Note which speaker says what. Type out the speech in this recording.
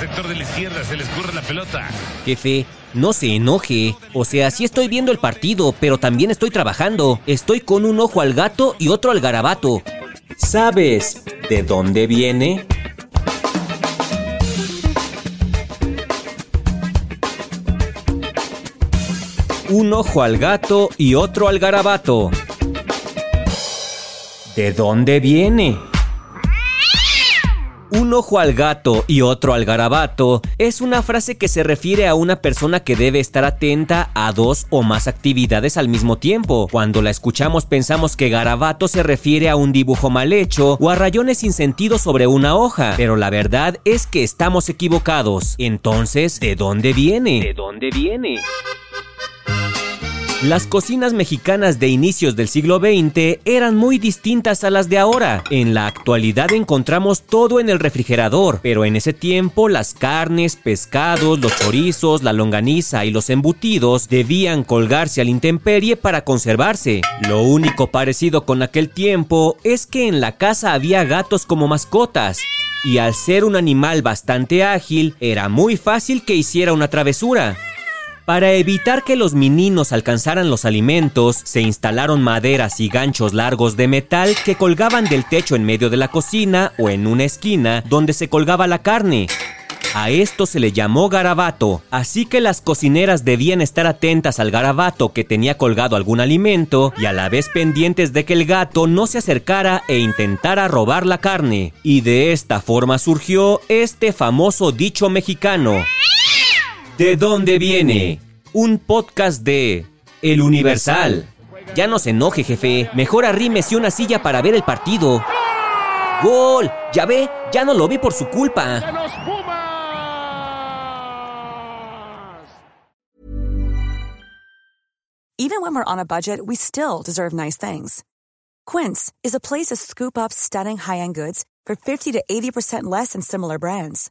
Speaker 1: sector de la izquierda, se le escurre la pelota.
Speaker 2: Jefe, no se enoje. O sea, sí estoy viendo el partido, pero también estoy trabajando. Estoy con un ojo al gato y otro al garabato. ¿Sabes de dónde viene? Un ojo al gato y otro al garabato. ¿De dónde viene? Un ojo al gato y otro al garabato es una frase que se refiere a una persona que debe estar atenta a dos o más actividades al mismo tiempo. Cuando la escuchamos pensamos que garabato se refiere a un dibujo mal hecho o a rayones sin sentido sobre una hoja, pero la verdad es que estamos equivocados. Entonces, ¿de dónde viene? ¿De dónde viene? Las cocinas mexicanas de inicios del siglo XX eran muy distintas a las de ahora. En la actualidad encontramos todo en el refrigerador, pero en ese tiempo las carnes, pescados, los chorizos, la longaniza y los embutidos debían colgarse al intemperie para conservarse. Lo único parecido con aquel tiempo es que en la casa había gatos como mascotas. Y al ser un animal bastante ágil, era muy fácil que hiciera una travesura. Para evitar que los meninos alcanzaran los alimentos, se instalaron maderas y ganchos largos de metal que colgaban del techo en medio de la cocina o en una esquina donde se colgaba la carne. A esto se le llamó garabato, así que las cocineras debían estar atentas al garabato que tenía colgado algún alimento y a la vez pendientes de que el gato no se acercara e intentara robar la carne. Y de esta forma surgió este famoso dicho mexicano. ¿De dónde viene? Un podcast de El Universal. Ya no se enoje, jefe. Mejor arrímese una silla para ver el partido. ¡Gol! Ya ve, ya no lo vi por su culpa.
Speaker 3: Even when we're on a budget, we still deserve nice things. Quince is a place to scoop up stunning high-end goods for 50 to 80% less than similar brands.